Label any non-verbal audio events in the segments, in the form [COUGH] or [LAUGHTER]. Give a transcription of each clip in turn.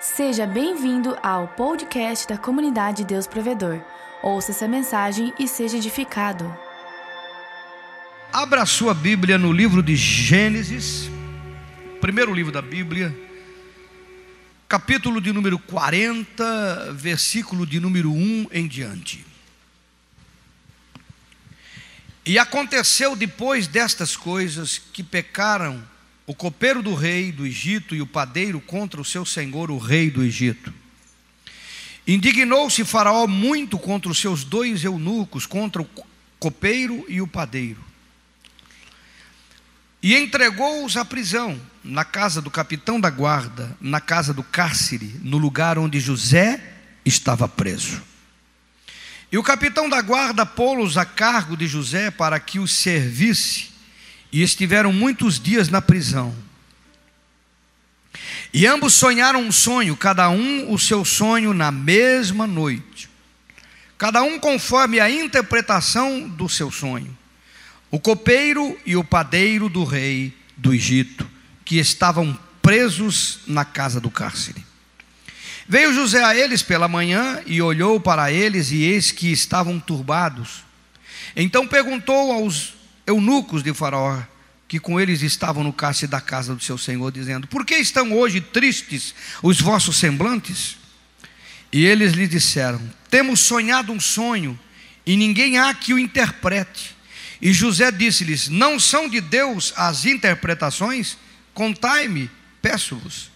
Seja bem-vindo ao podcast da comunidade Deus Provedor. Ouça essa mensagem e seja edificado. Abra sua Bíblia no livro de Gênesis, primeiro livro da Bíblia, capítulo de número 40, versículo de número 1 em diante. E aconteceu depois destas coisas que pecaram o copeiro do rei do Egito e o padeiro contra o seu senhor, o rei do Egito. Indignou-se Faraó muito contra os seus dois eunucos, contra o copeiro e o padeiro. E entregou-os à prisão, na casa do capitão da guarda, na casa do cárcere, no lugar onde José estava preso. E o capitão da guarda pô-los a cargo de José para que os servisse, e estiveram muitos dias na prisão. E ambos sonharam um sonho, cada um o seu sonho na mesma noite, cada um conforme a interpretação do seu sonho. O copeiro e o padeiro do rei do Egito, que estavam presos na casa do cárcere. Veio José a eles pela manhã e olhou para eles, e eis que estavam turbados. Então perguntou aos eunucos de Faraó, que com eles estavam no cárcere da casa do seu senhor, dizendo: Por que estão hoje tristes os vossos semblantes? E eles lhe disseram: Temos sonhado um sonho, e ninguém há que o interprete. E José disse-lhes: Não são de Deus as interpretações? Contai-me, peço-vos.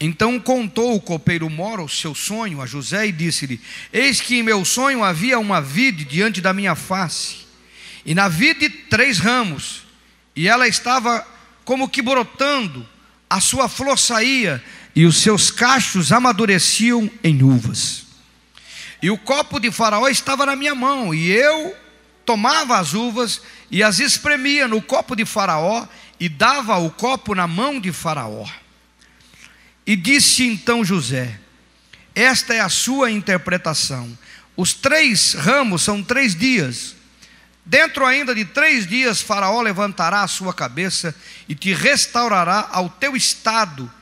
Então contou o copeiro Moro o seu sonho a José e disse-lhe: Eis que em meu sonho havia uma vide diante da minha face, e na vide três ramos, e ela estava como que brotando, a sua flor saía, e os seus cachos amadureciam em uvas. E o copo de Faraó estava na minha mão, e eu tomava as uvas e as espremia no copo de Faraó, e dava o copo na mão de Faraó. E disse então José: Esta é a sua interpretação. Os três ramos são três dias. Dentro ainda de três dias, Faraó levantará a sua cabeça e te restaurará ao teu estado,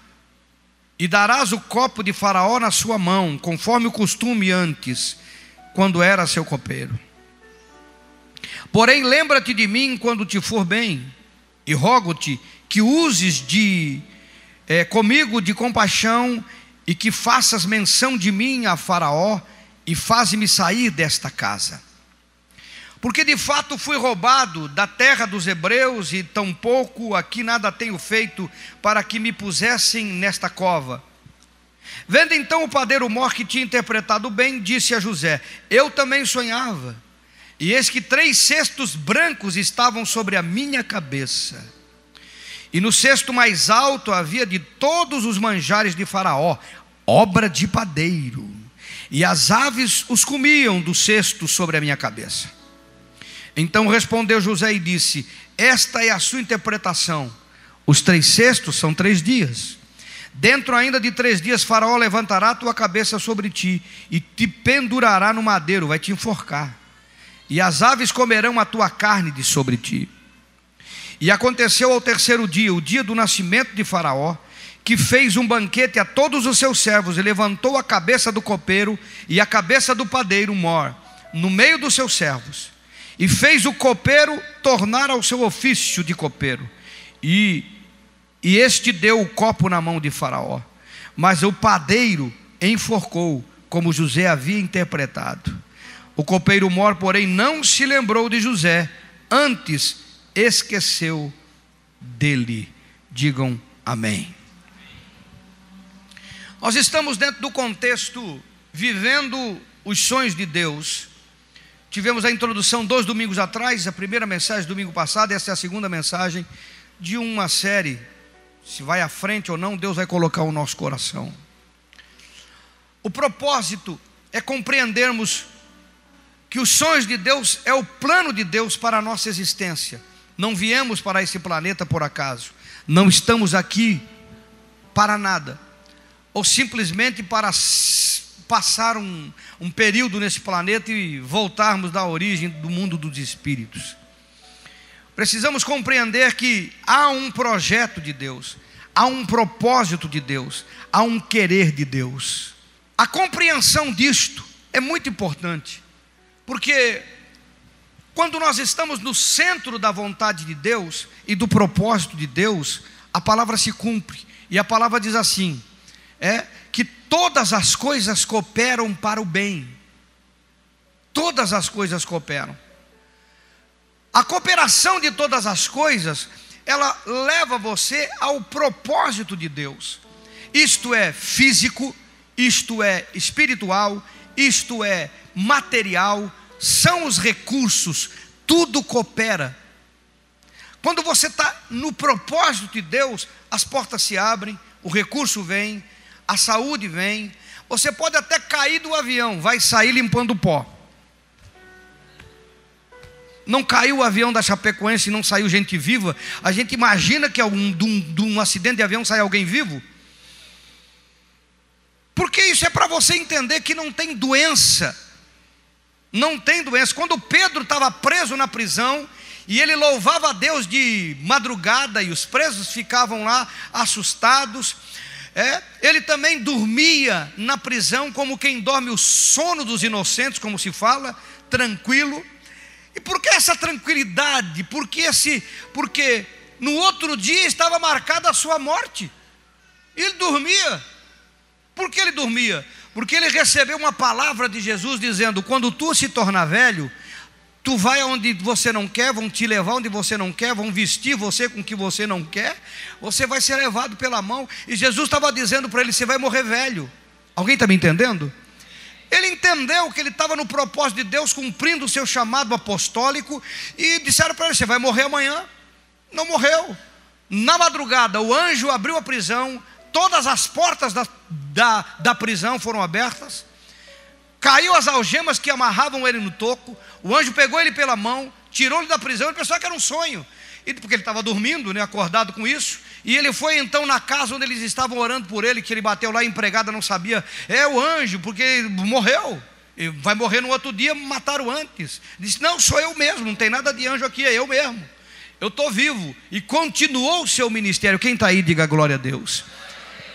e darás o copo de Faraó na sua mão, conforme o costume antes, quando era seu copeiro. Porém, lembra-te de mim quando te for bem, e rogo-te que uses de é, comigo de compaixão e que faças menção de mim a Faraó e faze-me sair desta casa. Porque de fato fui roubado da terra dos hebreus e tampouco aqui nada tenho feito para que me pusessem nesta cova. Vendo então o padeiro mor que tinha interpretado bem, disse a José: Eu também sonhava, e eis que três cestos brancos estavam sobre a minha cabeça e no cesto mais alto havia de todos os manjares de Faraó, obra de padeiro. E as aves os comiam do cesto sobre a minha cabeça. Então respondeu José e disse: Esta é a sua interpretação. Os três cestos são três dias. Dentro ainda de três dias, Faraó levantará a tua cabeça sobre ti e te pendurará no madeiro, vai te enforcar. E as aves comerão a tua carne de sobre ti. E aconteceu ao terceiro dia, o dia do nascimento de Faraó, que fez um banquete a todos os seus servos e levantou a cabeça do copeiro e a cabeça do padeiro mor no meio dos seus servos. E fez o copeiro tornar ao seu ofício de copeiro. E, e este deu o copo na mão de Faraó. Mas o padeiro enforcou, como José havia interpretado. O copeiro mor, porém, não se lembrou de José, antes esqueceu dele. Digam amém. Nós estamos dentro do contexto vivendo os sonhos de Deus. Tivemos a introdução dois domingos atrás, a primeira mensagem domingo passado, essa é a segunda mensagem de uma série. Se vai à frente ou não, Deus vai colocar o nosso coração. O propósito é compreendermos que os sonhos de Deus é o plano de Deus para a nossa existência. Não viemos para esse planeta por acaso. Não estamos aqui para nada. Ou simplesmente para passar um, um período nesse planeta e voltarmos da origem do mundo dos espíritos. Precisamos compreender que há um projeto de Deus, há um propósito de Deus, há um querer de Deus. A compreensão disto é muito importante, porque quando nós estamos no centro da vontade de Deus e do propósito de Deus, a palavra se cumpre. E a palavra diz assim: é que todas as coisas cooperam para o bem. Todas as coisas cooperam. A cooperação de todas as coisas, ela leva você ao propósito de Deus. Isto é físico, isto é espiritual, isto é material, são os recursos, tudo coopera. Quando você está no propósito de Deus, as portas se abrem, o recurso vem, a saúde vem. Você pode até cair do avião, vai sair limpando o pó. Não caiu o avião da Chapecoense e não saiu gente viva. A gente imagina que um, de, um, de um acidente de avião sai alguém vivo. Porque isso é para você entender que não tem doença não tem doença. Quando Pedro estava preso na prisão, e ele louvava a Deus de madrugada, e os presos ficavam lá assustados. É, ele também dormia na prisão, como quem dorme o sono dos inocentes, como se fala, tranquilo. E por que essa tranquilidade? Porque esse, porque no outro dia estava marcada a sua morte. Ele dormia. Por que ele dormia? Porque ele recebeu uma palavra de Jesus dizendo: quando tu se tornar velho, tu vai onde você não quer, vão te levar onde você não quer, vão vestir você com o que você não quer, você vai ser levado pela mão. E Jesus estava dizendo para ele: você vai morrer velho. Alguém está me entendendo? Ele entendeu que ele estava no propósito de Deus, cumprindo o seu chamado apostólico, e disseram para ele: Você vai morrer amanhã. Não morreu. Na madrugada, o anjo abriu a prisão, todas as portas da, da, da prisão foram abertas, caiu as algemas que amarravam ele no toco, o anjo pegou ele pela mão, tirou ele da prisão, ele pensou que era um sonho, e porque ele estava dormindo, né, acordado com isso, e ele foi então na casa onde eles estavam orando por ele, que ele bateu lá, empregada não sabia, é o anjo, porque morreu, vai morrer no outro dia, mataram antes. Disse: Não, sou eu mesmo, não tem nada de anjo aqui, é eu mesmo. Eu estou vivo. E continuou o seu ministério. Quem está aí, diga glória a Deus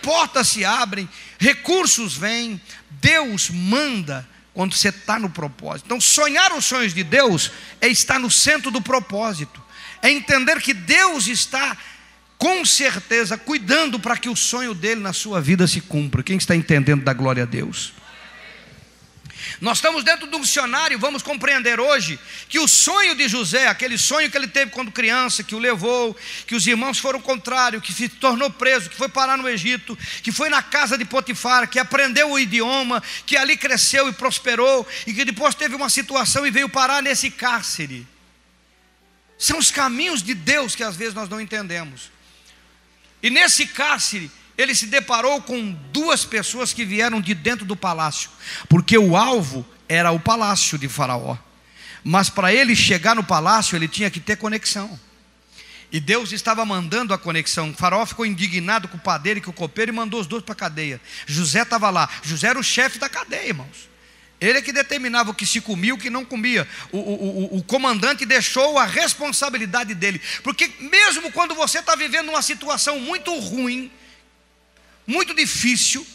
portas se abrem, recursos vêm, Deus manda quando você está no propósito. Então, sonhar os sonhos de Deus é estar no centro do propósito, é entender que Deus está com certeza cuidando para que o sonho dele na sua vida se cumpra. Quem está entendendo da glória a Deus? Nós estamos dentro do dicionário, vamos compreender hoje que o sonho de José, aquele sonho que ele teve quando criança, que o levou, que os irmãos foram contrário, que se tornou preso, que foi parar no Egito, que foi na casa de Potifar, que aprendeu o idioma, que ali cresceu e prosperou, e que depois teve uma situação e veio parar nesse cárcere. São os caminhos de Deus que às vezes nós não entendemos. E nesse cárcere, ele se deparou com duas pessoas que vieram de dentro do palácio, porque o alvo era o palácio de Faraó. Mas para ele chegar no palácio, ele tinha que ter conexão. E Deus estava mandando a conexão. O faraó ficou indignado com o padeiro e com o copeiro e mandou os dois para a cadeia. José estava lá. José era o chefe da cadeia, irmãos. Ele é que determinava o que se comia e o que não comia. O, o, o, o comandante deixou a responsabilidade dele. Porque mesmo quando você está vivendo uma situação muito ruim, muito difícil,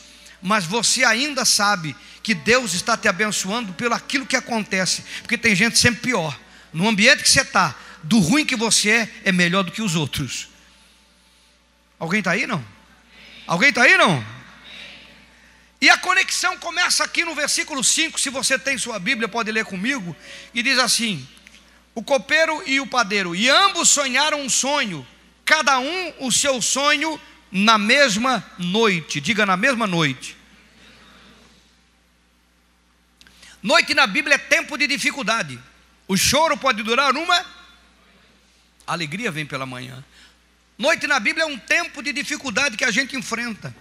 mas você ainda sabe que Deus está te abençoando pelo aquilo que acontece, porque tem gente sempre pior. No ambiente que você está, do ruim que você é, é melhor do que os outros. Alguém está aí não? Alguém está aí não? E a conexão começa aqui no versículo 5, se você tem sua Bíblia, pode ler comigo, e diz assim: O copeiro e o padeiro, e ambos sonharam um sonho, cada um o seu sonho na mesma noite. Diga na mesma noite. Noite na Bíblia é tempo de dificuldade. O choro pode durar uma, a alegria vem pela manhã. Noite na Bíblia é um tempo de dificuldade que a gente enfrenta.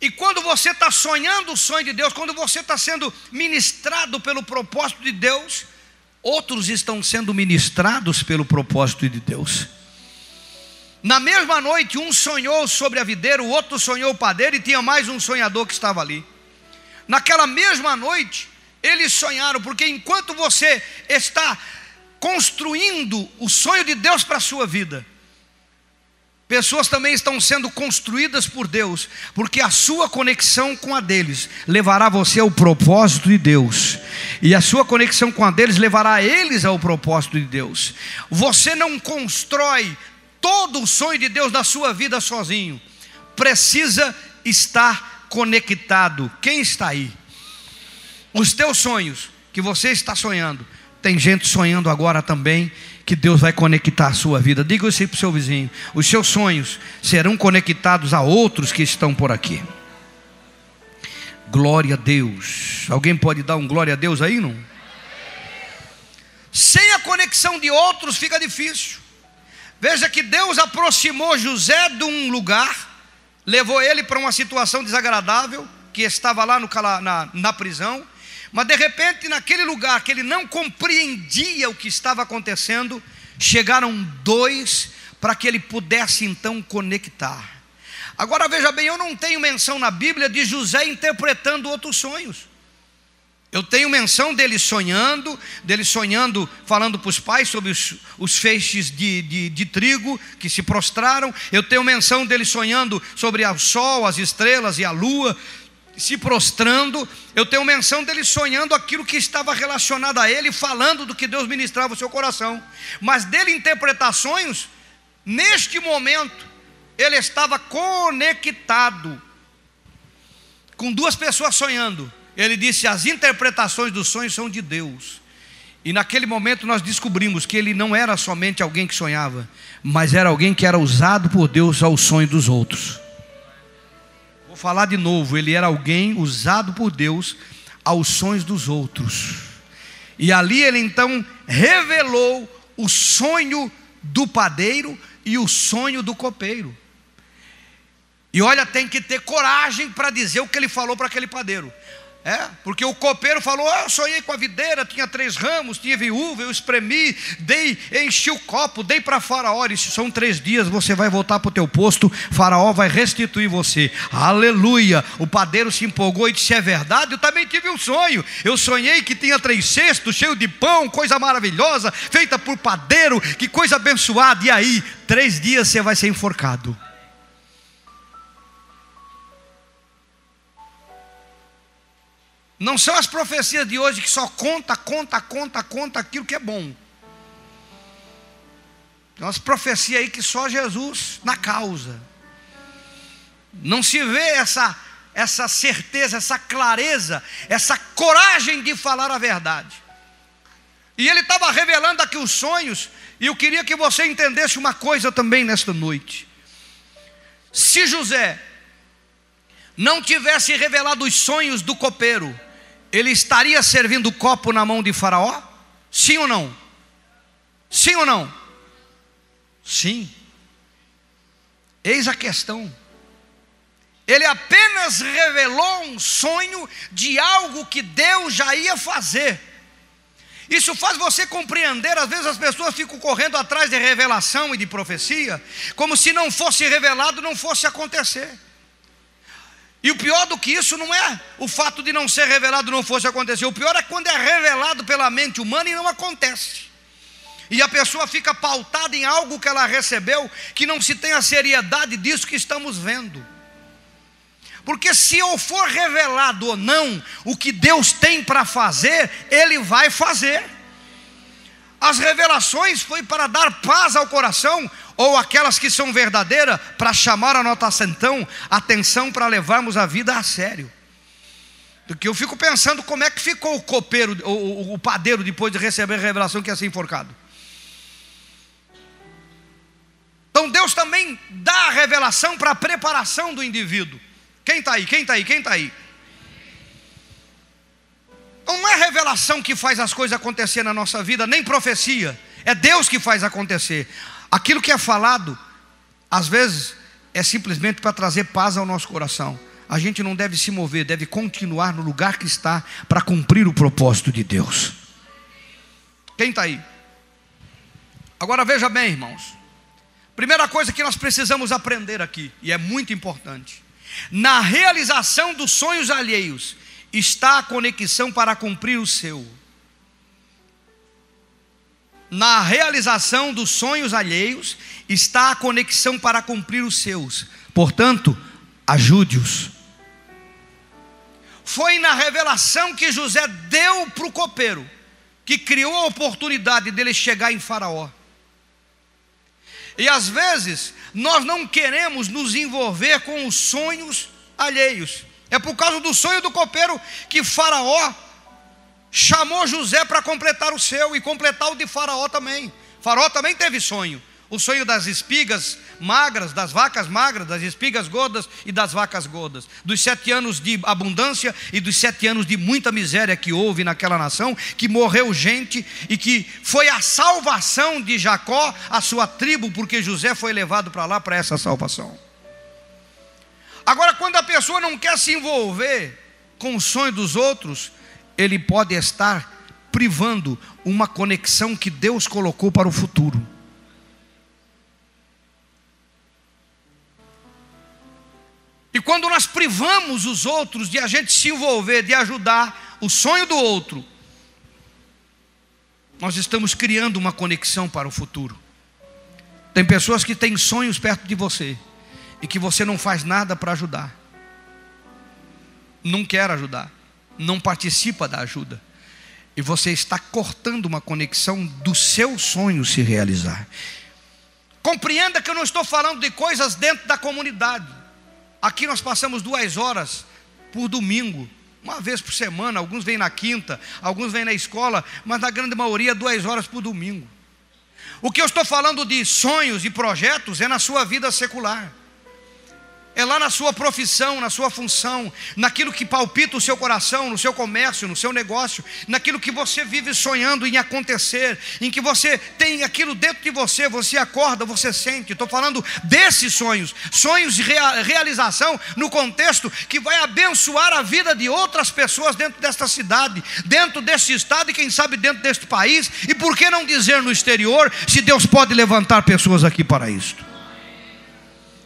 E quando você está sonhando o sonho de Deus, quando você está sendo ministrado pelo propósito de Deus, outros estão sendo ministrados pelo propósito de Deus. Na mesma noite, um sonhou sobre a videira, o outro sonhou o padeiro e tinha mais um sonhador que estava ali. Naquela mesma noite, eles sonharam, porque enquanto você está construindo o sonho de Deus para a sua vida, Pessoas também estão sendo construídas por Deus, porque a sua conexão com a deles levará você ao propósito de Deus, e a sua conexão com a deles levará eles ao propósito de Deus. Você não constrói todo o sonho de Deus na sua vida sozinho, precisa estar conectado. Quem está aí? Os teus sonhos que você está sonhando, tem gente sonhando agora também que Deus vai conectar a sua vida. Diga isso para o seu vizinho: os seus sonhos serão conectados a outros que estão por aqui. Glória a Deus. Alguém pode dar um glória a Deus aí, não? Sem a conexão de outros fica difícil. Veja que Deus aproximou José de um lugar, levou ele para uma situação desagradável, que estava lá no, na, na prisão, mas de repente, naquele lugar que ele não compreendia o que estava acontecendo, chegaram dois para que ele pudesse então conectar. Agora veja bem, eu não tenho menção na Bíblia de José interpretando outros sonhos. Eu tenho menção dele sonhando, dele sonhando, falando para os pais sobre os, os feixes de, de, de, trigo que se prostraram. Eu tenho menção dele sonhando sobre o sol, as estrelas e a lua se prostrando, eu tenho menção dele sonhando aquilo que estava relacionado a ele, falando do que Deus ministrava o seu coração, mas dele interpretações, neste momento, ele estava conectado com duas pessoas sonhando. Ele disse: As interpretações dos sonhos são de Deus. E naquele momento nós descobrimos que ele não era somente alguém que sonhava, mas era alguém que era usado por Deus ao sonho dos outros falar de novo, ele era alguém usado por Deus aos sonhos dos outros. E ali ele então revelou o sonho do padeiro e o sonho do copeiro. E olha, tem que ter coragem para dizer o que ele falou para aquele padeiro. É, porque o copeiro falou: ah, Eu sonhei com a videira, tinha três ramos, tinha viúva, eu espremi, dei, enchi o copo, dei para Faraó. Isso são três dias, você vai voltar para o teu posto, Faraó vai restituir você. Aleluia! O padeiro se empolgou e disse: É verdade, eu também tive um sonho. Eu sonhei que tinha três cestos, cheio de pão, coisa maravilhosa, feita por padeiro, que coisa abençoada. E aí, três dias você vai ser enforcado. Não são as profecias de hoje que só conta, conta, conta, conta aquilo que é bom. Tem umas profecias aí que só Jesus na causa. Não se vê essa essa certeza, essa clareza, essa coragem de falar a verdade. E ele estava revelando aqui os sonhos, e eu queria que você entendesse uma coisa também nesta noite. Se José não tivesse revelado os sonhos do copeiro, ele estaria servindo o copo na mão de Faraó? Sim ou não? Sim ou não? Sim. Eis a questão. Ele apenas revelou um sonho de algo que Deus já ia fazer. Isso faz você compreender, às vezes as pessoas ficam correndo atrás de revelação e de profecia, como se não fosse revelado, não fosse acontecer. E o pior do que isso não é o fato de não ser revelado não fosse acontecer. O pior é quando é revelado pela mente humana e não acontece. E a pessoa fica pautada em algo que ela recebeu que não se tem a seriedade disso que estamos vendo. Porque se eu for revelado ou não o que Deus tem para fazer, Ele vai fazer. As revelações foi para dar paz ao coração, ou aquelas que são verdadeiras, para chamar a nossa atenção, atenção para levarmos a vida a sério. Porque eu fico pensando como é que ficou o copeiro, o, o padeiro, depois de receber a revelação que ia ser enforcado. Então Deus também dá a revelação para a preparação do indivíduo. Quem está aí? Quem está aí? Quem está aí? Não é revelação que faz as coisas acontecer na nossa vida, nem profecia. É Deus que faz acontecer. Aquilo que é falado, às vezes, é simplesmente para trazer paz ao nosso coração. A gente não deve se mover, deve continuar no lugar que está para cumprir o propósito de Deus. Quem está aí? Agora veja bem, irmãos. Primeira coisa que nós precisamos aprender aqui, e é muito importante: na realização dos sonhos alheios está a conexão para cumprir o seu. na realização dos sonhos alheios está a conexão para cumprir os seus. Portanto, ajude-os. Foi na revelação que José deu para o copeiro, que criou a oportunidade dele chegar em Faraó. E às vezes, nós não queremos nos envolver com os sonhos alheios. É por causa do sonho do copeiro que Faraó chamou José para completar o seu e completar o de Faraó também. Faraó também teve sonho. O sonho das espigas magras, das vacas magras, das espigas gordas e das vacas gordas. Dos sete anos de abundância e dos sete anos de muita miséria que houve naquela nação, que morreu gente e que foi a salvação de Jacó, a sua tribo, porque José foi levado para lá para essa salvação. Agora, quando a pessoa não quer se envolver com o sonho dos outros, ele pode estar privando uma conexão que Deus colocou para o futuro. E quando nós privamos os outros de a gente se envolver, de ajudar o sonho do outro, nós estamos criando uma conexão para o futuro. Tem pessoas que têm sonhos perto de você e que você não faz nada para ajudar, não quer ajudar, não participa da ajuda, e você está cortando uma conexão do seu sonho se realizar. Compreenda que eu não estou falando de coisas dentro da comunidade. Aqui nós passamos duas horas por domingo, uma vez por semana. Alguns vêm na quinta, alguns vêm na escola, mas na grande maioria duas horas por domingo. O que eu estou falando de sonhos e projetos é na sua vida secular é lá na sua profissão, na sua função, naquilo que palpita o seu coração, no seu comércio, no seu negócio, naquilo que você vive sonhando em acontecer, em que você tem aquilo dentro de você, você acorda, você sente. Estou falando desses sonhos, sonhos de realização no contexto que vai abençoar a vida de outras pessoas dentro desta cidade, dentro deste estado e quem sabe dentro deste país, e por que não dizer no exterior, se Deus pode levantar pessoas aqui para isto?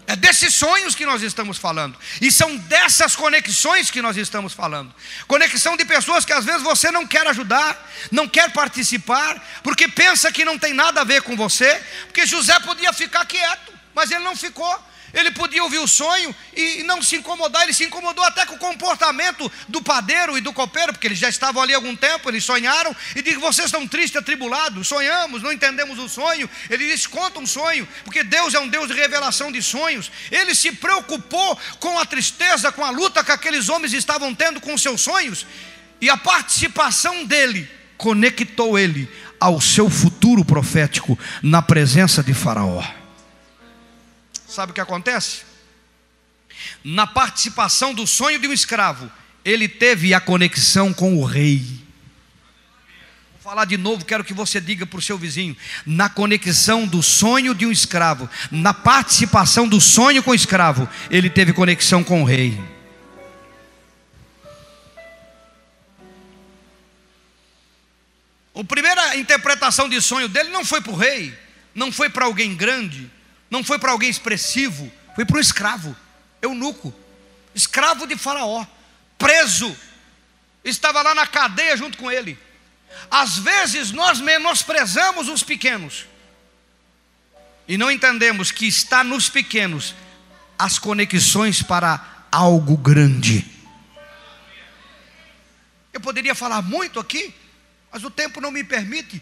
É desses sonhos que nós estamos falando. E são dessas conexões que nós estamos falando. Conexão de pessoas que às vezes você não quer ajudar, não quer participar, porque pensa que não tem nada a ver com você. Porque José podia ficar quieto, mas ele não ficou. Ele podia ouvir o sonho e não se incomodar, ele se incomodou até com o comportamento do padeiro e do copeiro, porque eles já estavam ali há algum tempo, eles sonharam e disse: Vocês estão tristes, atribulados, sonhamos, não entendemos o sonho. Ele disse: Conta um sonho, porque Deus é um Deus de revelação de sonhos. Ele se preocupou com a tristeza, com a luta que aqueles homens estavam tendo com seus sonhos, e a participação dele conectou ele ao seu futuro profético na presença de Faraó. Sabe o que acontece? Na participação do sonho de um escravo, ele teve a conexão com o rei. Vou falar de novo, quero que você diga para o seu vizinho: na conexão do sonho de um escravo, na participação do sonho com o escravo, ele teve conexão com o rei. A primeira interpretação de sonho dele não foi para o rei, não foi para alguém grande, não foi para alguém expressivo, foi para um escravo, eunuco, escravo de Faraó, preso, estava lá na cadeia junto com ele. Às vezes nós menosprezamos os pequenos e não entendemos que está nos pequenos as conexões para algo grande. Eu poderia falar muito aqui, mas o tempo não me permite.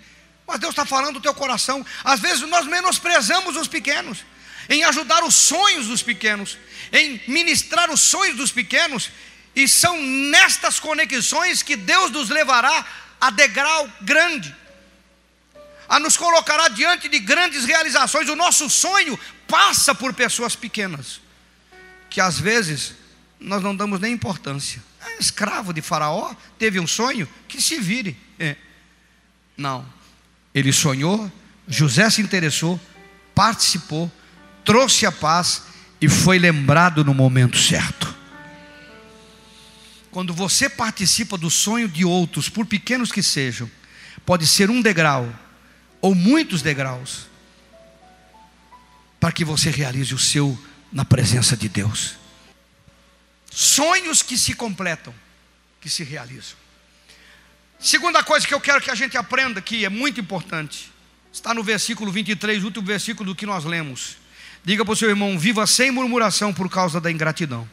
Mas Deus está falando do teu coração. Às vezes nós menosprezamos os pequenos, em ajudar os sonhos dos pequenos, em ministrar os sonhos dos pequenos, e são nestas conexões que Deus nos levará a degrau grande, a nos colocará diante de grandes realizações. O nosso sonho passa por pessoas pequenas, que às vezes nós não damos nem importância. É escravo de Faraó, teve um sonho, que se vire. É. Não. Ele sonhou, José se interessou, participou, trouxe a paz e foi lembrado no momento certo. Quando você participa do sonho de outros, por pequenos que sejam, pode ser um degrau ou muitos degraus, para que você realize o seu na presença de Deus. Sonhos que se completam, que se realizam. Segunda coisa que eu quero que a gente aprenda aqui, é muito importante. Está no versículo 23, último versículo do que nós lemos. Diga para o seu irmão: viva sem murmuração por causa da ingratidão.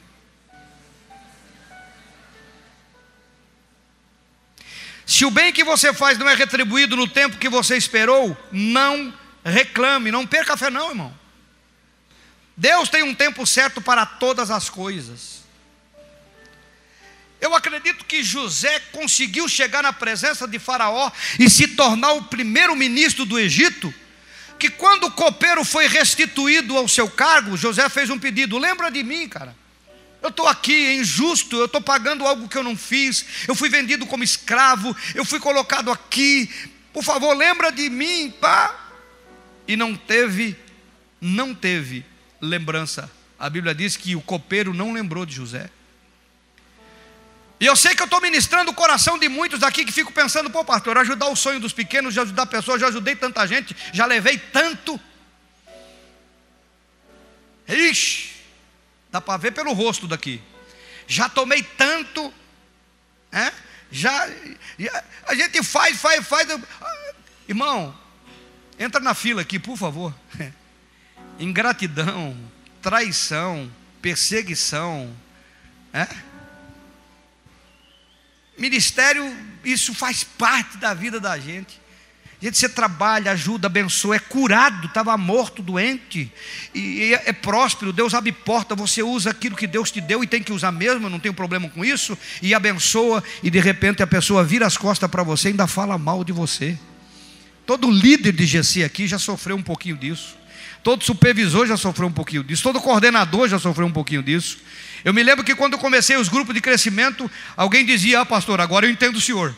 Se o bem que você faz não é retribuído no tempo que você esperou, não reclame, não perca a fé, não, irmão. Deus tem um tempo certo para todas as coisas. Eu acredito que José conseguiu chegar na presença de Faraó e se tornar o primeiro ministro do Egito. Que quando o copeiro foi restituído ao seu cargo, José fez um pedido: lembra de mim, cara. Eu estou aqui, é injusto, eu estou pagando algo que eu não fiz, eu fui vendido como escravo, eu fui colocado aqui, por favor, lembra de mim, pá. E não teve, não teve lembrança. A Bíblia diz que o copeiro não lembrou de José. E eu sei que eu estou ministrando o coração de muitos aqui que ficam pensando, pô, pastor, ajudar o sonho dos pequenos, já ajudar pessoas, já ajudei tanta gente, já levei tanto. Ixi, dá para ver pelo rosto daqui. Já tomei tanto, é? já, já, a gente faz, faz, faz. Irmão, entra na fila aqui, por favor. [LAUGHS] Ingratidão, traição, perseguição, é? Ministério, isso faz parte da vida da gente. Gente, você trabalha, ajuda, abençoa, é curado, estava morto, doente, e é, é, próspero, Deus abre porta, você usa aquilo que Deus te deu e tem que usar mesmo, não tem problema com isso, e abençoa, e de repente a pessoa vira as costas para você e ainda fala mal de você. Todo líder de GC aqui já sofreu um pouquinho disso. Todo supervisor já sofreu um pouquinho disso. Todo coordenador já sofreu um pouquinho disso. Eu me lembro que quando eu comecei os grupos de crescimento, alguém dizia: Ah, pastor, agora eu entendo o senhor.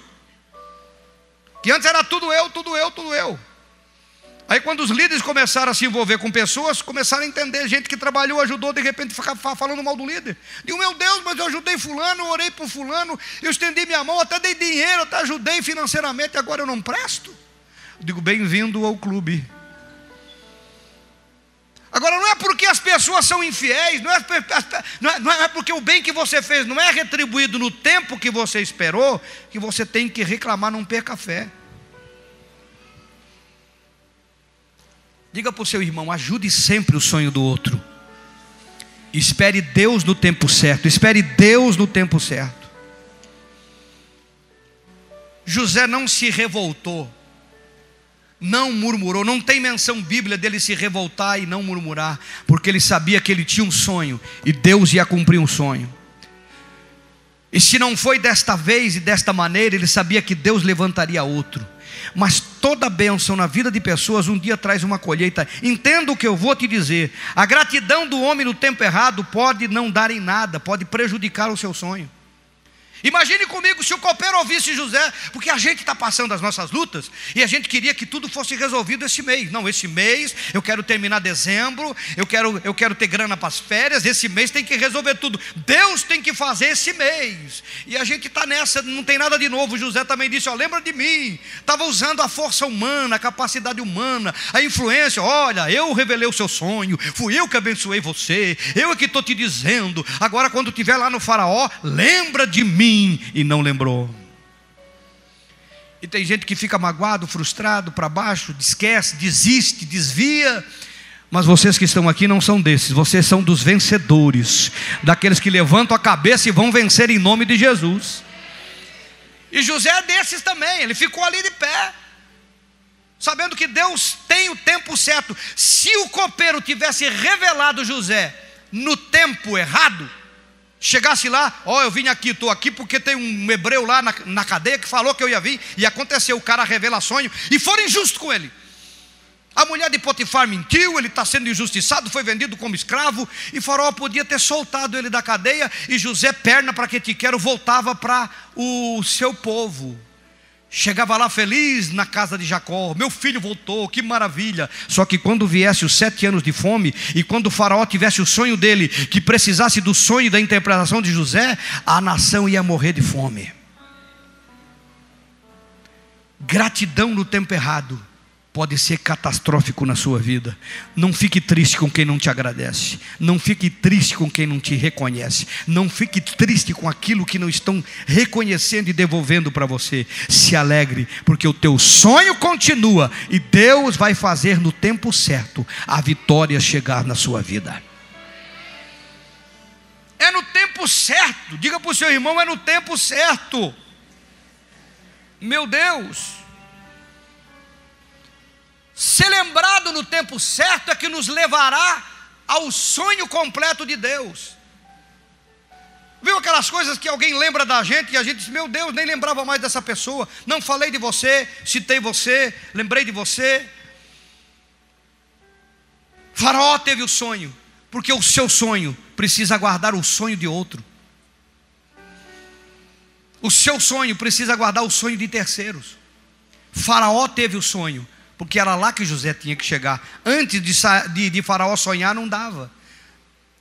Que antes era tudo eu, tudo eu, tudo eu. Aí quando os líderes começaram a se envolver com pessoas, começaram a entender, gente que trabalhou, ajudou, de repente ficar falando mal do líder. Digo, meu Deus, mas eu ajudei fulano, orei por fulano, eu estendi minha mão, até dei dinheiro, até ajudei financeiramente, agora eu não presto. Digo, bem-vindo ao clube. Agora, não é porque as pessoas são infiéis, não é, não, é, não é, porque o bem que você fez não é retribuído no tempo que você esperou, que você tem que reclamar, não perca fé. Diga para o seu irmão: ajude sempre o sonho do outro. Espere Deus no tempo certo, espere Deus no tempo certo. José não se revoltou não murmurou, não tem menção bíblia dele se revoltar e não murmurar, porque ele sabia que ele tinha um sonho e Deus ia cumprir um sonho. E se não foi desta vez e desta maneira, ele sabia que Deus levantaria outro. Mas toda bênção na vida de pessoas um dia traz uma colheita. Entenda o que eu vou te dizer: a gratidão do homem no tempo errado pode não dar em nada, pode prejudicar o seu sonho. Imagine comigo se o copeiro ouvisse José, porque a gente está passando as nossas lutas e a gente queria que tudo fosse resolvido esse mês. Não, esse mês eu quero terminar dezembro, eu quero, eu quero ter grana para as férias, esse mês tem que resolver tudo. Deus tem que fazer esse mês. E a gente está nessa, não tem nada de novo. José também disse: ó, lembra de mim. Estava usando a força humana, a capacidade humana, a influência. Olha, eu revelei o seu sonho, fui eu que abençoei você, eu é que estou te dizendo. Agora, quando estiver lá no faraó, lembra de mim e não lembrou. E tem gente que fica magoado, frustrado, para baixo, esquece, desiste, desvia. Mas vocês que estão aqui não são desses, vocês são dos vencedores, daqueles que levantam a cabeça e vão vencer em nome de Jesus. E José é desses também, ele ficou ali de pé, sabendo que Deus tem o tempo certo. Se o copeiro tivesse revelado José no tempo errado, Chegasse lá, ó, oh, eu vim aqui, estou aqui porque tem um hebreu lá na, na cadeia que falou que eu ia vir, e aconteceu, o cara revela sonho, e foram injustos com ele. A mulher de Potifar mentiu, ele está sendo injustiçado, foi vendido como escravo, e Faraó podia ter soltado ele da cadeia, e José, perna para que te quero, voltava para o seu povo. Chegava lá feliz na casa de Jacó, meu filho voltou, que maravilha. Só que quando viesse os sete anos de fome, e quando o faraó tivesse o sonho dele, que precisasse do sonho da interpretação de José, a nação ia morrer de fome. Gratidão no tempo errado pode ser catastrófico na sua vida. Não fique triste com quem não te agradece. Não fique triste com quem não te reconhece. Não fique triste com aquilo que não estão reconhecendo e devolvendo para você. Se alegre, porque o teu sonho continua e Deus vai fazer no tempo certo a vitória chegar na sua vida. É no tempo certo. Diga para o seu irmão: é no tempo certo. Meu Deus. Ser lembrado no tempo certo é que nos levará ao sonho completo de Deus. Viu aquelas coisas que alguém lembra da gente e a gente diz: Meu Deus, nem lembrava mais dessa pessoa. Não falei de você, citei você, lembrei de você. Faraó teve o sonho, porque o seu sonho precisa guardar o sonho de outro. O seu sonho precisa guardar o sonho de terceiros. Faraó teve o sonho, porque era lá que José tinha que chegar. Antes de, de, de Faraó sonhar, não dava,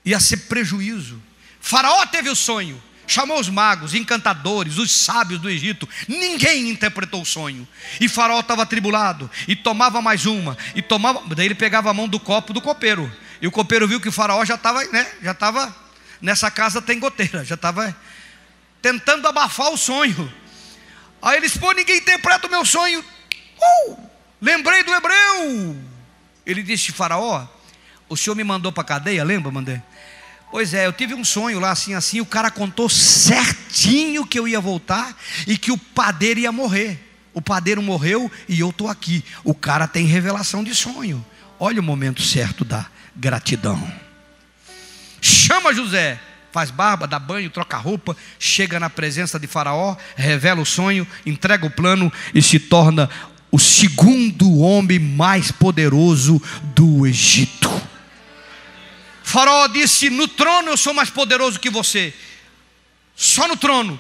ia ser prejuízo. Faraó teve o sonho, chamou os magos, encantadores, os sábios do Egito. Ninguém interpretou o sonho. E Faraó estava atribulado e tomava mais uma e tomava. Daí ele pegava a mão do copo do copeiro. E o copeiro viu que Faraó já estava, né? Já estava nessa casa tem goteira, já estava tentando abafar o sonho. Aí eles, pô, ninguém interpreta o meu sonho. Uh, lembrei do hebreu. Ele disse: Faraó, o senhor me mandou para a cadeia, lembra, mandei? Pois é, eu tive um sonho lá assim, assim. O cara contou certinho que eu ia voltar e que o padeiro ia morrer. O padeiro morreu e eu estou aqui. O cara tem revelação de sonho. Olha o momento certo da gratidão. Chama José faz barba, dá banho, troca roupa, chega na presença de Faraó, revela o sonho, entrega o plano e se torna o segundo homem mais poderoso do Egito. Faraó disse: No trono eu sou mais poderoso que você, só no trono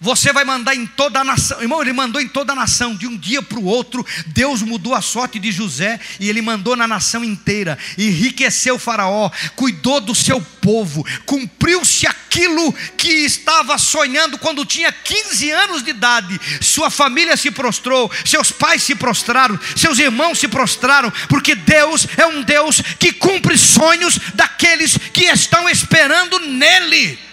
você vai mandar em toda a nação. Irmão, ele mandou em toda a nação. De um dia para o outro, Deus mudou a sorte de José e ele mandou na nação inteira. Enriqueceu o Faraó, cuidou do seu povo, cumpriu-se aquilo que estava sonhando quando tinha 15 anos de idade. Sua família se prostrou, seus pais se prostraram, seus irmãos se prostraram, porque Deus é um Deus que cumpre sonhos daqueles que estão esperando nele.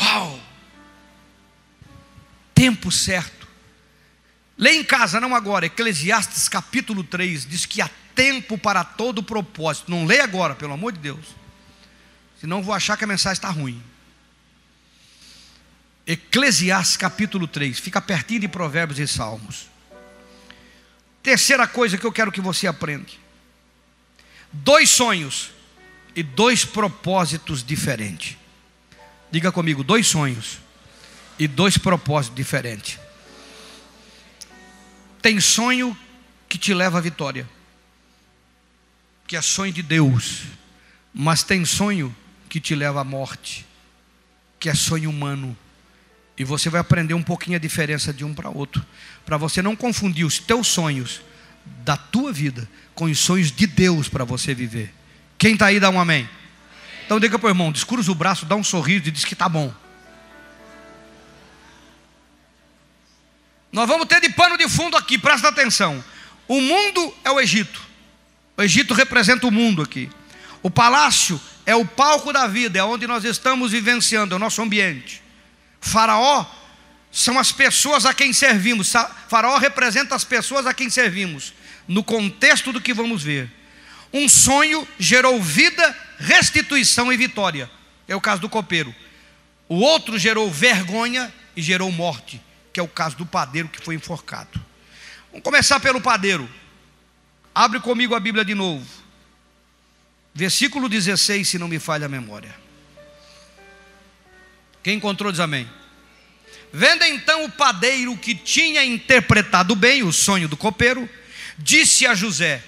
Uau! Tempo certo. Lê em casa, não agora, Eclesiastes capítulo 3 diz que há tempo para todo propósito. Não lê agora, pelo amor de Deus. Senão vou achar que a mensagem está ruim. Eclesiastes capítulo 3, fica pertinho de Provérbios e Salmos. Terceira coisa que eu quero que você aprenda: dois sonhos e dois propósitos diferentes. Diga comigo, dois sonhos e dois propósitos diferentes. Tem sonho que te leva à vitória, que é sonho de Deus, mas tem sonho que te leva à morte, que é sonho humano. E você vai aprender um pouquinho a diferença de um para outro, para você não confundir os teus sonhos da tua vida com os sonhos de Deus para você viver. Quem está aí, dá um amém. Então diga para o irmão, descruza o braço, dá um sorriso e diz que está bom. Nós vamos ter de pano de fundo aqui, presta atenção. O mundo é o Egito. O Egito representa o mundo aqui. O palácio é o palco da vida, é onde nós estamos vivenciando, é o nosso ambiente. Faraó são as pessoas a quem servimos. Faraó representa as pessoas a quem servimos. No contexto do que vamos ver. Um sonho gerou vida, restituição e vitória. É o caso do copeiro. O outro gerou vergonha e gerou morte, que é o caso do padeiro que foi enforcado. Vamos começar pelo padeiro. Abre comigo a Bíblia de novo. Versículo 16, se não me falha a memória. Quem encontrou diz amém. Vendo então o padeiro que tinha interpretado bem o sonho do copeiro, disse a José: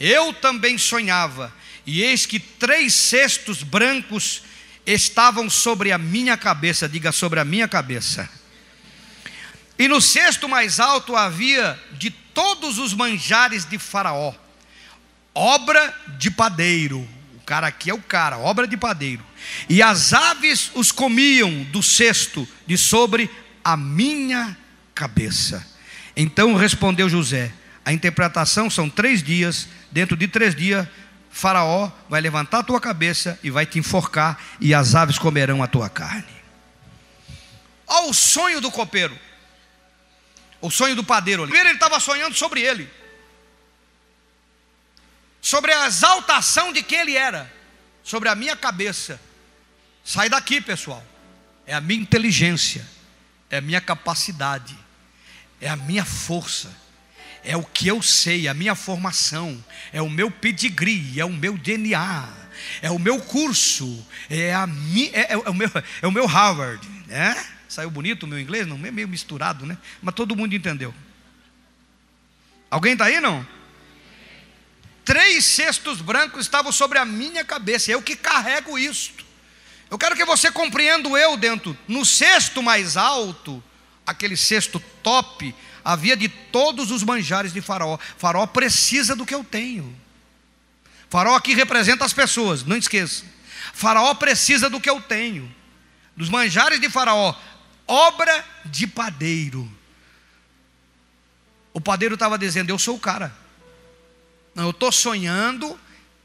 eu também sonhava, e eis que três cestos brancos estavam sobre a minha cabeça, diga sobre a minha cabeça. E no cesto mais alto havia de todos os manjares de Faraó, obra de padeiro. O cara aqui é o cara, obra de padeiro. E as aves os comiam do cesto de sobre a minha cabeça. Então respondeu José: A interpretação são três dias, dentro de três dias, Faraó vai levantar a tua cabeça e vai te enforcar, e as aves comerão a tua carne. Olha o sonho do copeiro, o sonho do padeiro. Primeiro ele estava sonhando sobre ele, sobre a exaltação de quem ele era, sobre a minha cabeça. Sai daqui, pessoal. É a minha inteligência, é a minha capacidade, é a minha força é o que eu sei, a minha formação, é o meu pedigree, é o meu DNA, é o meu curso, é, a mi, é, é, o, meu, é o meu Harvard. né? Saiu bonito o meu inglês? Não, é meio misturado, né? Mas todo mundo entendeu. Alguém está aí, não? Três cestos brancos estavam sobre a minha cabeça, eu que carrego isto. Eu quero que você compreenda eu dentro, no cesto mais alto, aquele cesto top, havia de todos os manjares de Faraó. Faraó precisa do que eu tenho. Faraó aqui representa as pessoas, não esqueça. Faraó precisa do que eu tenho. Dos manjares de Faraó, obra de padeiro. O padeiro estava dizendo: Eu sou o cara. Não, eu estou sonhando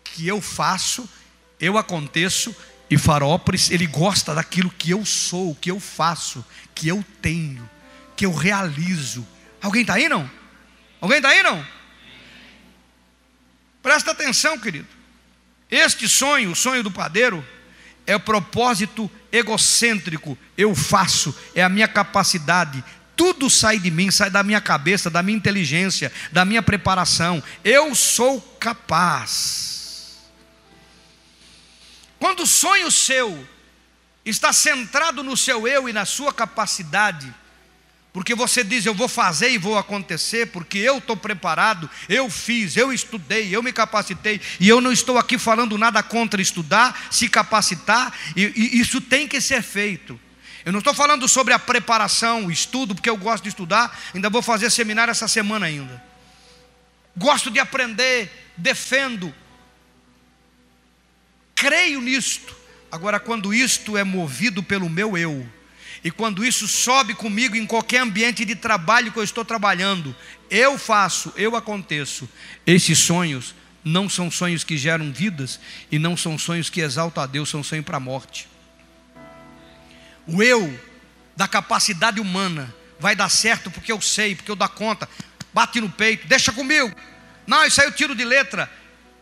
que eu faço, eu aconteço, e Faraó, ele gosta daquilo que eu sou, que eu faço, que eu tenho, que eu realizo. Alguém está aí não? Alguém está aí não? Presta atenção, querido. Este sonho, o sonho do padeiro, é o propósito egocêntrico. Eu faço, é a minha capacidade. Tudo sai de mim, sai da minha cabeça, da minha inteligência, da minha preparação. Eu sou capaz. Quando o sonho seu está centrado no seu eu e na sua capacidade, porque você diz, eu vou fazer e vou acontecer, porque eu estou preparado, eu fiz, eu estudei, eu me capacitei, e eu não estou aqui falando nada contra estudar, se capacitar, e, e isso tem que ser feito. Eu não estou falando sobre a preparação, o estudo, porque eu gosto de estudar, ainda vou fazer seminário essa semana ainda. Gosto de aprender, defendo, creio nisto. Agora, quando isto é movido pelo meu eu, e quando isso sobe comigo em qualquer ambiente de trabalho que eu estou trabalhando, eu faço, eu aconteço. Esses sonhos não são sonhos que geram vidas e não são sonhos que exaltam a Deus, são sonhos para a morte. O eu da capacidade humana vai dar certo porque eu sei, porque eu dou conta. Bate no peito, deixa comigo. Não, isso aí eu tiro de letra.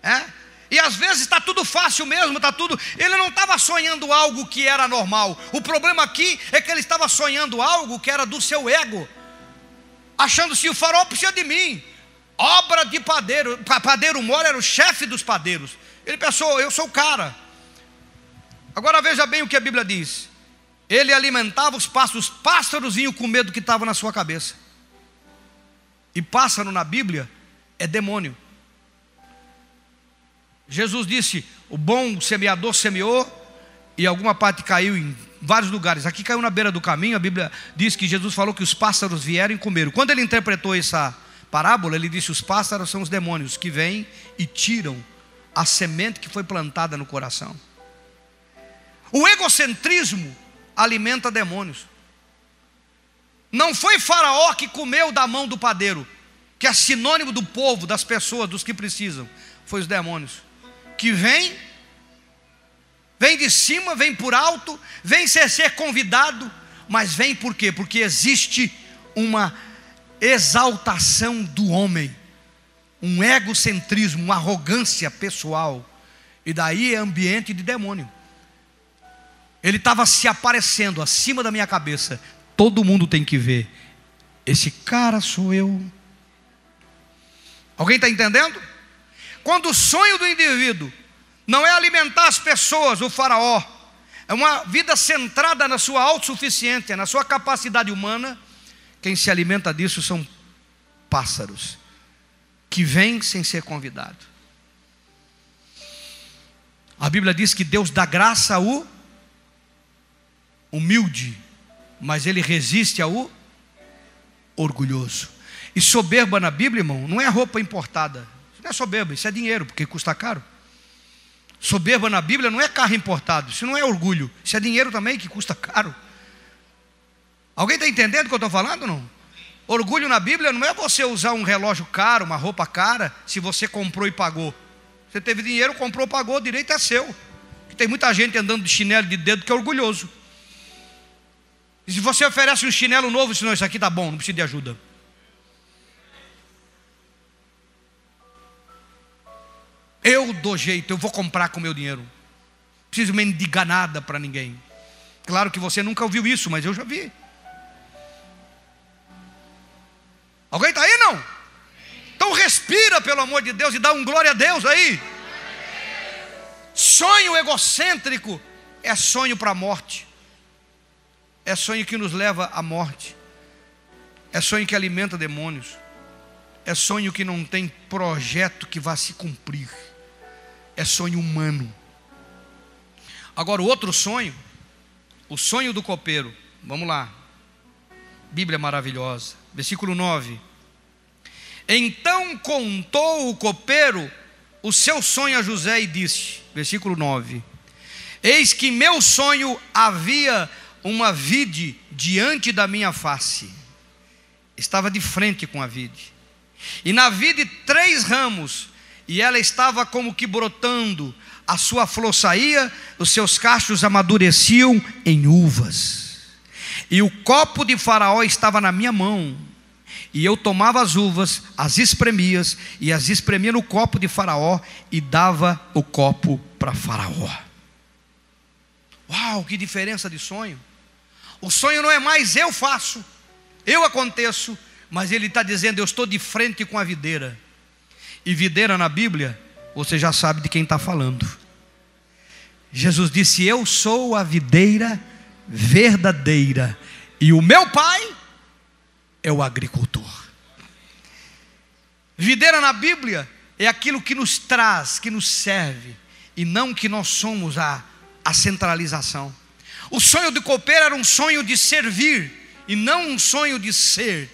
É? E às vezes está tudo fácil mesmo, está tudo. Ele não estava sonhando algo que era normal. O problema aqui é que ele estava sonhando algo que era do seu ego, achando se o farol precisa de mim. Obra de padeiro. Padeiro Mora era o chefe dos padeiros. Ele pensou, eu sou o cara. Agora veja bem o que a Bíblia diz. Ele alimentava os pássaros, os pássaros vinham com medo que estava na sua cabeça. E pássaro na Bíblia é demônio. Jesus disse: o bom semeador semeou e alguma parte caiu em vários lugares. Aqui caiu na beira do caminho. A Bíblia diz que Jesus falou que os pássaros vieram e comeram. Quando ele interpretou essa parábola, ele disse: os pássaros são os demônios que vêm e tiram a semente que foi plantada no coração. O egocentrismo alimenta demônios. Não foi Faraó que comeu da mão do padeiro, que é sinônimo do povo, das pessoas, dos que precisam. Foi os demônios que vem, vem de cima, vem por alto, vem ser, ser convidado, mas vem por quê? Porque existe uma exaltação do homem, um egocentrismo, uma arrogância pessoal, e daí é ambiente de demônio. Ele estava se aparecendo acima da minha cabeça, todo mundo tem que ver. Esse cara sou eu. Alguém está entendendo? Quando o sonho do indivíduo não é alimentar as pessoas, o faraó, é uma vida centrada na sua autossuficiência, na sua capacidade humana, quem se alimenta disso são pássaros, que vêm sem ser convidado. A Bíblia diz que Deus dá graça ao humilde, mas ele resiste ao orgulhoso. E soberba na Bíblia, irmão, não é roupa importada. Não é soberba, isso é dinheiro, porque custa caro. Soberba na Bíblia não é carro importado, isso não é orgulho, isso é dinheiro também que custa caro. Alguém está entendendo o que eu estou falando? Não? Orgulho na Bíblia não é você usar um relógio caro, uma roupa cara, se você comprou e pagou. Você teve dinheiro, comprou, pagou, o direito é seu. Tem muita gente andando de chinelo de dedo que é orgulhoso. E se você oferece um chinelo novo, senão isso aqui tá bom, não precisa de ajuda. Eu dou jeito, eu vou comprar com meu dinheiro. Não preciso mendigar nada para ninguém. Claro que você nunca ouviu isso, mas eu já vi. Alguém está aí não? Então respira pelo amor de Deus e dá um glória a Deus aí. Sonho egocêntrico é sonho para a morte. É sonho que nos leva à morte. É sonho que alimenta demônios. É sonho que não tem projeto que vá se cumprir é sonho humano. Agora, o outro sonho, o sonho do copeiro, vamos lá, Bíblia maravilhosa, versículo 9. Então contou o copeiro o seu sonho a José e disse, versículo 9: Eis que meu sonho havia uma vide diante da minha face, estava de frente com a vide, e na vide três ramos, e ela estava como que brotando, a sua flor saía, os seus cachos amadureciam em uvas. E o copo de Faraó estava na minha mão, e eu tomava as uvas, as espremia, e as espremia no copo de Faraó, e dava o copo para Faraó. Uau, que diferença de sonho! O sonho não é mais eu faço, eu aconteço, mas ele está dizendo: eu estou de frente com a videira. E videira na Bíblia, você já sabe de quem está falando. Jesus disse: Eu sou a videira verdadeira, e o meu pai é o agricultor. Videira na Bíblia é aquilo que nos traz, que nos serve, e não que nós somos a, a centralização. O sonho do copeiro era um sonho de servir, e não um sonho de ser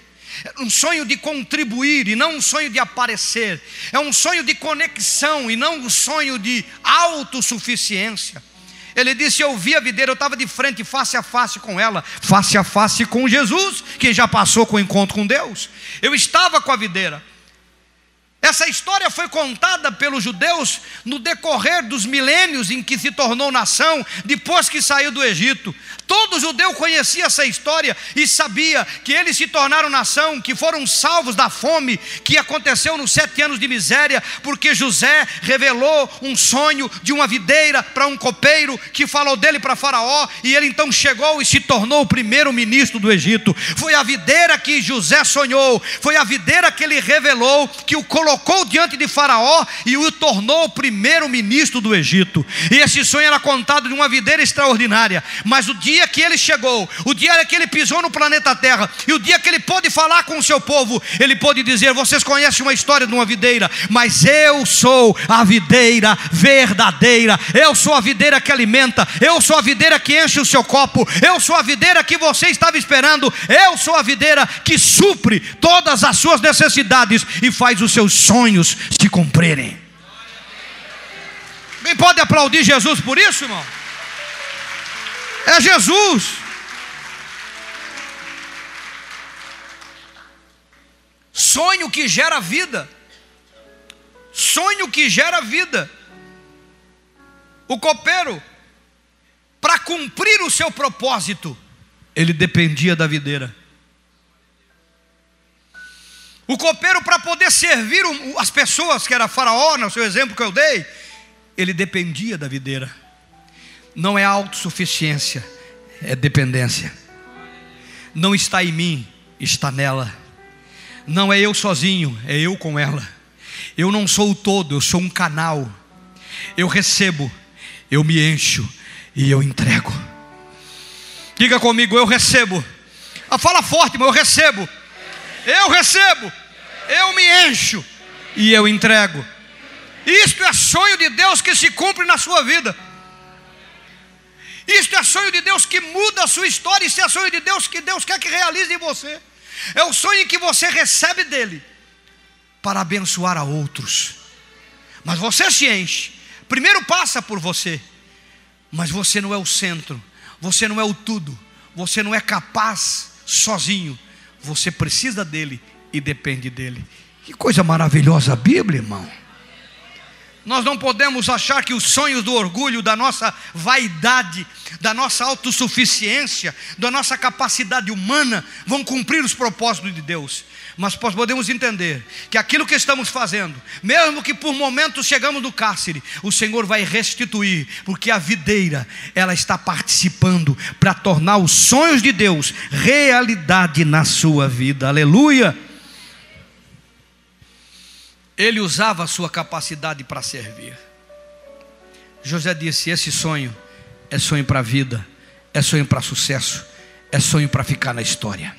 um sonho de contribuir e não um sonho de aparecer, é um sonho de conexão e não um sonho de autossuficiência. Ele disse: Eu vi a videira, eu estava de frente, face a face com ela, face a face com Jesus, que já passou com o encontro com Deus. Eu estava com a videira. Essa história foi contada pelos judeus no decorrer dos milênios em que se tornou nação, depois que saiu do Egito. Todo judeu conhecia essa história e sabia que eles se tornaram nação, que foram salvos da fome que aconteceu nos sete anos de miséria, porque José revelou um sonho de uma videira para um copeiro que falou dele para Faraó, e ele então chegou e se tornou o primeiro ministro do Egito. Foi a videira que José sonhou, foi a videira que ele revelou, que o colocou diante de Faraó e o tornou o primeiro ministro do Egito. E esse sonho era contado de uma videira extraordinária, mas o dia dia que ele chegou, o dia que ele pisou no planeta Terra, e o dia que ele pôde falar com o seu povo, ele pôde dizer: Vocês conhecem uma história de uma videira, mas eu sou a videira verdadeira, eu sou a videira que alimenta, eu sou a videira que enche o seu copo, eu sou a videira que você estava esperando, eu sou a videira que supre todas as suas necessidades e faz os seus sonhos se cumprirem. Quem pode aplaudir Jesus por isso, irmão? É Jesus. Sonho que gera vida. Sonho que gera vida. O copeiro, para cumprir o seu propósito, ele dependia da videira. O copeiro, para poder servir as pessoas, que era Faraó, no seu exemplo que eu dei, ele dependia da videira não é autossuficiência, é dependência. Não está em mim, está nela. Não é eu sozinho, é eu com ela. Eu não sou o todo, eu sou um canal. Eu recebo, eu me encho e eu entrego. Diga comigo, eu recebo. Ah, fala forte, mas eu recebo. Eu recebo, eu me encho e eu entrego. Isto é sonho de Deus que se cumpre na sua vida. Isto é sonho de Deus que muda a sua história, isso é sonho de Deus que Deus quer que realize em você. É o sonho que você recebe dele para abençoar a outros. Mas você se enche. Primeiro passa por você. Mas você não é o centro, você não é o tudo, você não é capaz sozinho. Você precisa dele e depende dele. Que coisa maravilhosa a Bíblia, irmão. Nós não podemos achar que os sonhos do orgulho, da nossa vaidade, da nossa autossuficiência, da nossa capacidade humana vão cumprir os propósitos de Deus. Mas podemos entender que aquilo que estamos fazendo, mesmo que por momentos chegamos no cárcere, o Senhor vai restituir, porque a videira, ela está participando para tornar os sonhos de Deus realidade na sua vida. Aleluia! ele usava a sua capacidade para servir. José disse: Esse sonho é sonho para a vida, é sonho para sucesso, é sonho para ficar na história.